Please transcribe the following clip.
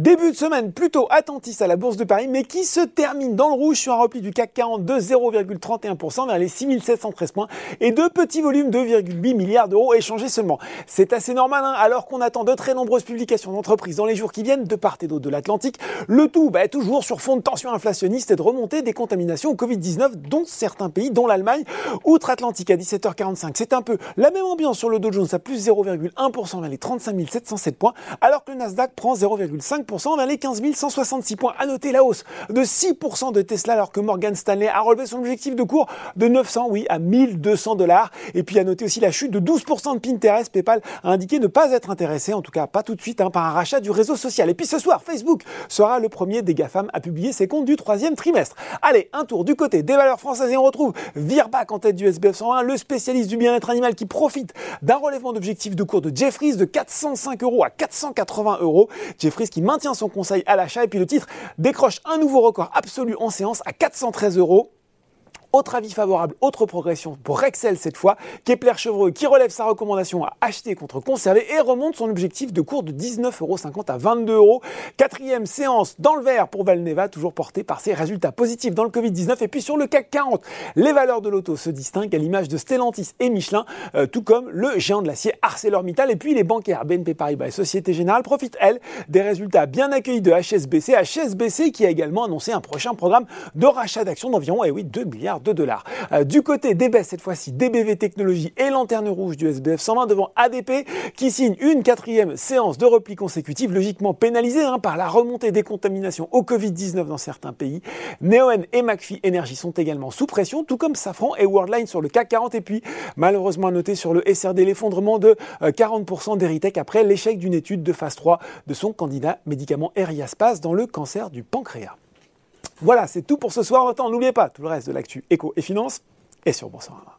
Début de semaine plutôt attentiste à la Bourse de Paris, mais qui se termine dans le rouge sur un repli du CAC 40 de 0,31% vers les 6713 points et de petits volumes de 2,8 milliards d'euros échangés seulement. C'est assez normal, hein, alors qu'on attend de très nombreuses publications d'entreprises dans les jours qui viennent de part et d'autre de l'Atlantique. Le tout, bah, toujours sur fond de tension inflationniste et de remontée des contaminations au Covid-19, dont certains pays, dont l'Allemagne. Outre-Atlantique à 17h45, c'est un peu la même ambiance sur le Dow Jones à plus 0,1% vers les 35 707 points, alors que le Nasdaq prend 0,5% vers les 15 166 points. À noter la hausse de 6% de Tesla, alors que Morgan Stanley a relevé son objectif de cours de 900, oui, à 1200 dollars. Et puis à noter aussi la chute de 12% de Pinterest. PayPal a indiqué ne pas être intéressé, en tout cas pas tout de suite, hein, par un rachat du réseau social. Et puis ce soir, Facebook sera le premier des GAFAM à publier ses comptes du troisième trimestre. Allez, un tour du côté des valeurs françaises et on retrouve Virbac en tête du SBF 101, le spécialiste du bien-être animal qui profite d'un relèvement d'objectif de cours de Jeffries de 405 euros à 480 euros. Jeffries qui maintient son conseil à l'achat et puis le titre décroche un nouveau record absolu en séance à 413 euros. Autre avis favorable, autre progression pour Rexel cette fois. Kepler Chevreux qui relève sa recommandation à acheter contre conserver et remonte son objectif de cours de 19,50€ à 22 euros. Quatrième séance dans le vert pour Valneva, toujours porté par ses résultats positifs dans le Covid-19. Et puis sur le CAC 40, les valeurs de l'auto se distinguent à l'image de Stellantis et Michelin, euh, tout comme le géant de l'acier ArcelorMittal. Et puis les bancaires BNP Paribas et Société Générale profitent, elles, des résultats bien accueillis de HSBC. HSBC qui a également annoncé un prochain programme de rachat d'actions d'environ, eh oui, 2 milliards de dollars. Euh, du côté des baisses, cette fois-ci, DBV Technologies et Lanterne Rouge du SBF 120 devant ADP qui signe une quatrième séance de repli consécutive, logiquement pénalisée hein, par la remontée des contaminations au Covid-19 dans certains pays. Neoen et McPhee Energy sont également sous pression, tout comme Safran et Worldline sur le CAC 40. Et puis, malheureusement à noter sur le SRD l'effondrement de 40% euh, d'Eritech après l'échec d'une étude de phase 3 de son candidat médicament Eriaspas dans le cancer du pancréas. Voilà, c'est tout pour ce soir. Autant, n'oubliez pas tout le reste de l'actu éco et finance est sur Boursorama.